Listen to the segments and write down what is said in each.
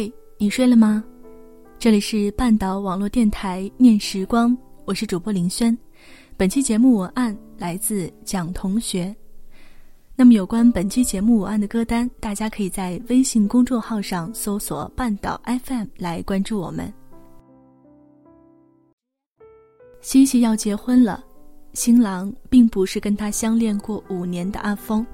你。嘿，你睡了吗？这里是半岛网络电台念时光，我是主播林轩。本期节目文案来自蒋同学。那么有关本期节目文案的歌单，大家可以在微信公众号上搜索“半岛 FM” 来关注我们。西西要结婚了，新郎并不是跟他相恋过五年的阿峰。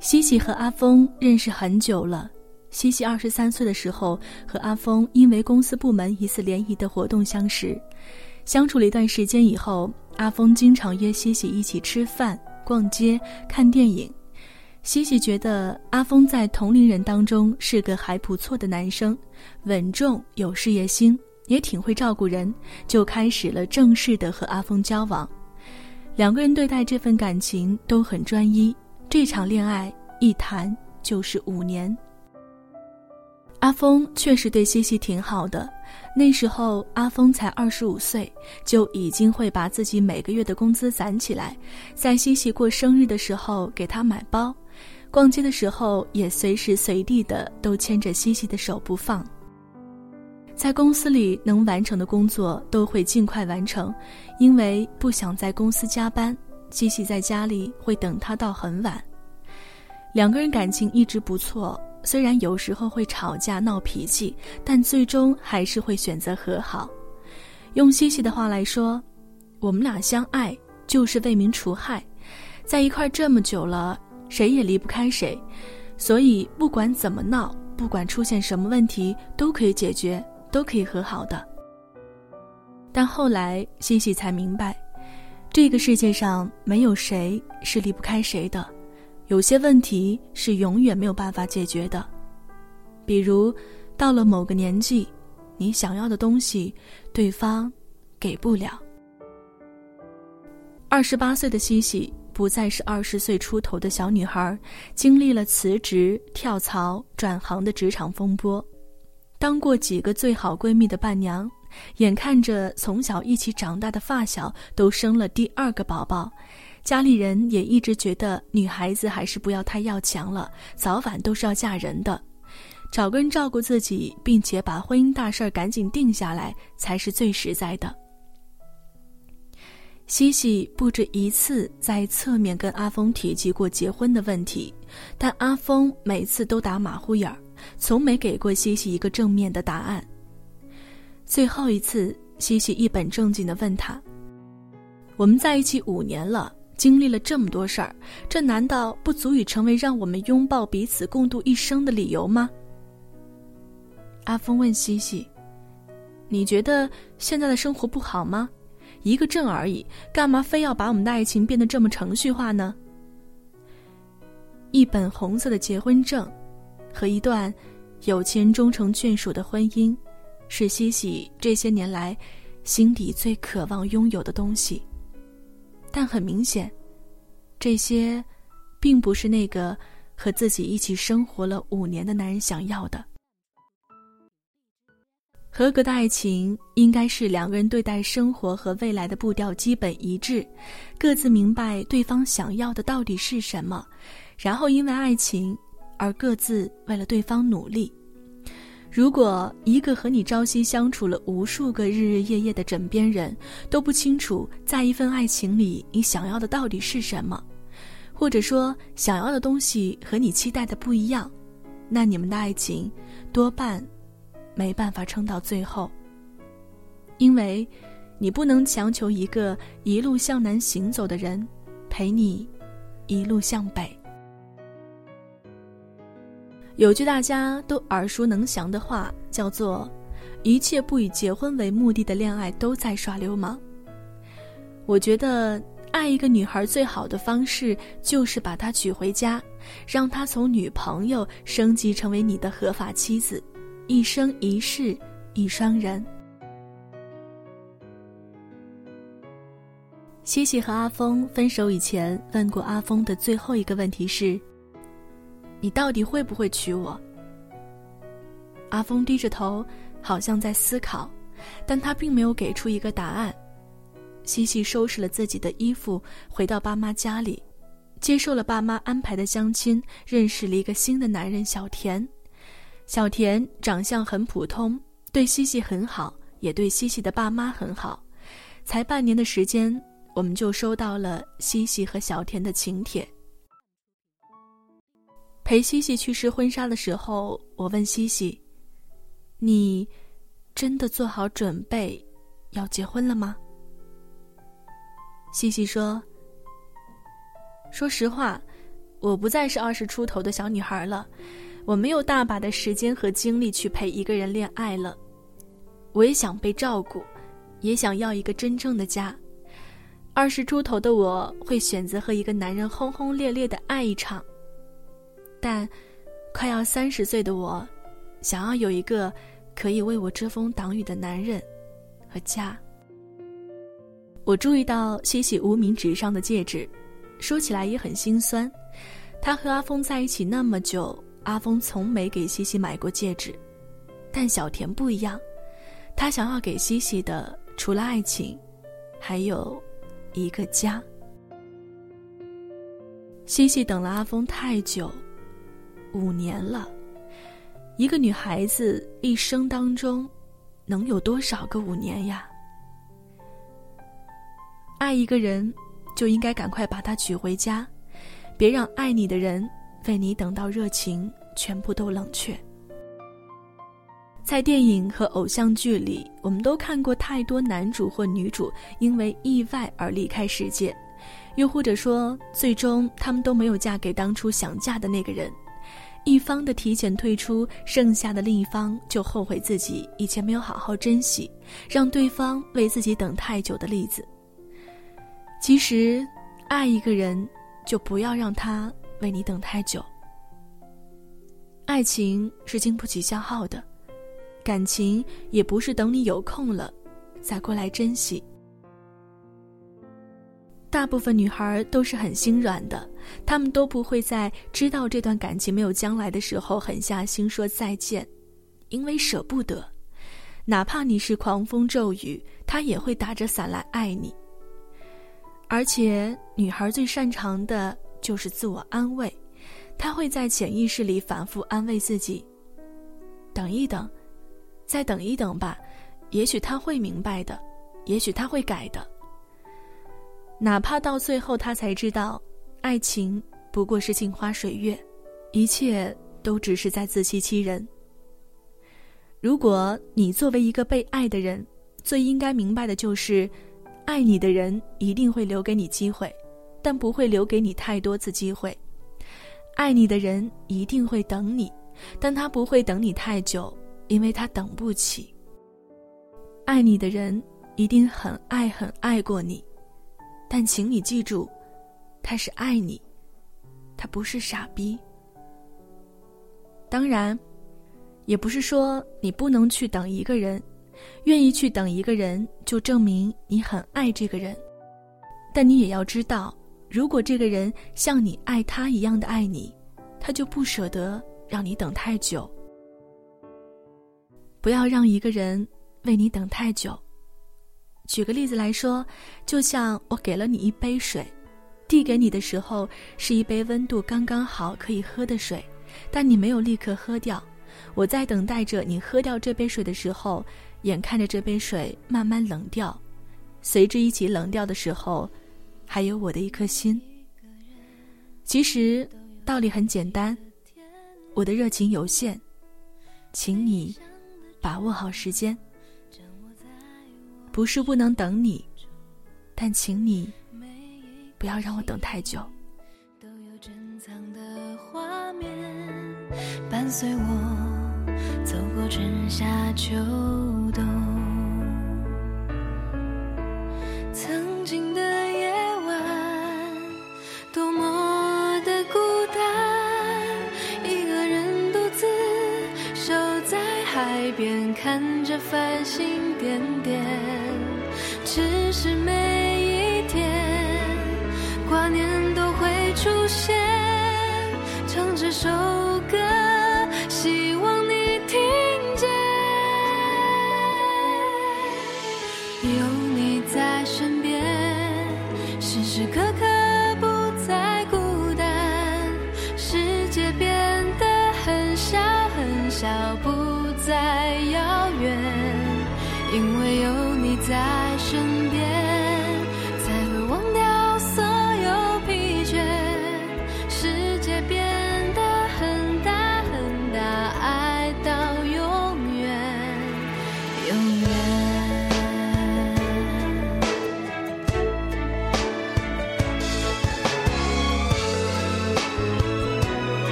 西西和阿峰认识很久了。西西二十三岁的时候，和阿峰因为公司部门一次联谊的活动相识，相处了一段时间以后，阿峰经常约西西一起吃饭、逛街、看电影。西西觉得阿峰在同龄人当中是个还不错的男生，稳重有事业心，也挺会照顾人，就开始了正式的和阿峰交往。两个人对待这份感情都很专一，这场恋爱一谈就是五年。阿峰确实对西西挺好的，那时候阿峰才二十五岁，就已经会把自己每个月的工资攒起来，在西西过生日的时候给她买包，逛街的时候也随时随地的都牵着西西的手不放。在公司里能完成的工作都会尽快完成，因为不想在公司加班，西西在家里会等他到很晚。两个人感情一直不错。虽然有时候会吵架闹脾气，但最终还是会选择和好。用西西的话来说，我们俩相爱就是为民除害，在一块这么久了，谁也离不开谁，所以不管怎么闹，不管出现什么问题，都可以解决，都可以和好的。但后来西西才明白，这个世界上没有谁是离不开谁的。有些问题是永远没有办法解决的，比如到了某个年纪，你想要的东西，对方给不了。二十八岁的西西不再是二十岁出头的小女孩，经历了辞职、跳槽、转行的职场风波，当过几个最好闺蜜的伴娘，眼看着从小一起长大的发小都生了第二个宝宝。家里人也一直觉得女孩子还是不要太要强了，早晚都是要嫁人的，找个人照顾自己，并且把婚姻大事儿赶紧定下来才是最实在的。西西不止一次在侧面跟阿峰提及过结婚的问题，但阿峰每次都打马虎眼儿，从没给过西西一个正面的答案。最后一次，西西一本正经地问他：“我们在一起五年了。”经历了这么多事儿，这难道不足以成为让我们拥抱彼此共度一生的理由吗？阿峰问西西：“你觉得现在的生活不好吗？一个证而已，干嘛非要把我们的爱情变得这么程序化呢？”一本红色的结婚证，和一段有钱人终成眷属的婚姻，是西西这些年来心底最渴望拥有的东西。但很明显，这些，并不是那个和自己一起生活了五年的男人想要的。合格的爱情应该是两个人对待生活和未来的步调基本一致，各自明白对方想要的到底是什么，然后因为爱情而各自为了对方努力。如果一个和你朝夕相处了无数个日日夜夜的枕边人都不清楚，在一份爱情里你想要的到底是什么，或者说想要的东西和你期待的不一样，那你们的爱情多半没办法撑到最后。因为，你不能强求一个一路向南行走的人陪你一路向北。有句大家都耳熟能详的话，叫做“一切不以结婚为目的的恋爱都在耍流氓”。我觉得爱一个女孩最好的方式就是把她娶回家，让她从女朋友升级成为你的合法妻子，一生一世一双人。西西和阿峰分手以前问过阿峰的最后一个问题是。你到底会不会娶我？阿峰低着头，好像在思考，但他并没有给出一个答案。西西收拾了自己的衣服，回到爸妈家里，接受了爸妈安排的相亲，认识了一个新的男人小田。小田长相很普通，对西西很好，也对西西的爸妈很好。才半年的时间，我们就收到了西西和小田的请帖。陪西西去试婚纱的时候，我问西西：“你真的做好准备要结婚了吗？”西西说：“说实话，我不再是二十出头的小女孩了，我没有大把的时间和精力去陪一个人恋爱了。我也想被照顾，也想要一个真正的家。二十出头的我会选择和一个男人轰轰烈烈的爱一场。”但，快要三十岁的我，想要有一个可以为我遮风挡雨的男人和家。我注意到西西无名指上的戒指，说起来也很心酸。他和阿峰在一起那么久，阿峰从没给西西买过戒指，但小田不一样，他想要给西西的除了爱情，还有一个家。西西等了阿峰太久。五年了，一个女孩子一生当中，能有多少个五年呀？爱一个人，就应该赶快把他娶回家，别让爱你的人为你等到热情全部都冷却。在电影和偶像剧里，我们都看过太多男主或女主因为意外而离开世界，又或者说，最终他们都没有嫁给当初想嫁的那个人。一方的提前退出，剩下的另一方就后悔自己以前没有好好珍惜，让对方为自己等太久的例子。其实，爱一个人就不要让他为你等太久。爱情是经不起消耗的，感情也不是等你有空了再过来珍惜。大部分女孩都是很心软的，她们都不会在知道这段感情没有将来的时候狠下心说再见，因为舍不得。哪怕你是狂风骤雨，他也会打着伞来爱你。而且，女孩最擅长的就是自我安慰，她会在潜意识里反复安慰自己：“等一等，再等一等吧，也许他会明白的，也许他会改的。”哪怕到最后，他才知道，爱情不过是镜花水月，一切都只是在自欺欺人。如果你作为一个被爱的人，最应该明白的就是，爱你的人一定会留给你机会，但不会留给你太多次机会。爱你的人一定会等你，但他不会等你太久，因为他等不起。爱你的人一定很爱很爱过你。但请你记住，他是爱你，他不是傻逼。当然，也不是说你不能去等一个人，愿意去等一个人，就证明你很爱这个人。但你也要知道，如果这个人像你爱他一样的爱你，他就不舍得让你等太久。不要让一个人为你等太久。举个例子来说，就像我给了你一杯水，递给你的时候是一杯温度刚刚好可以喝的水，但你没有立刻喝掉。我在等待着你喝掉这杯水的时候，眼看着这杯水慢慢冷掉，随之一起冷掉的时候，还有我的一颗心。其实道理很简单，我的热情有限，请你把握好时间。不是不能等你，但请你不要让我等太久。都有珍藏的画面，伴随我走过春夏秋冬。出现唱这首歌。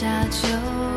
夏秋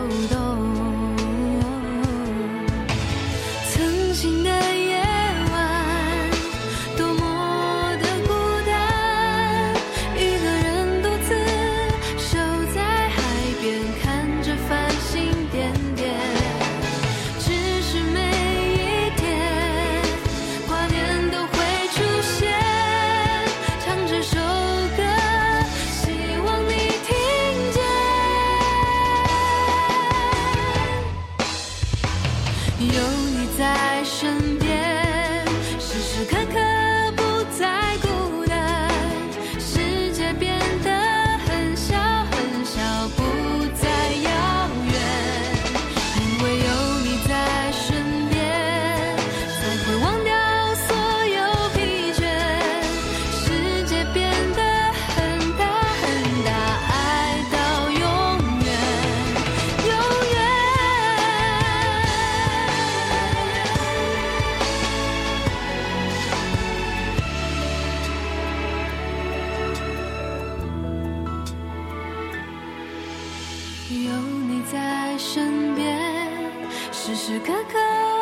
时时刻刻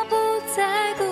不在孤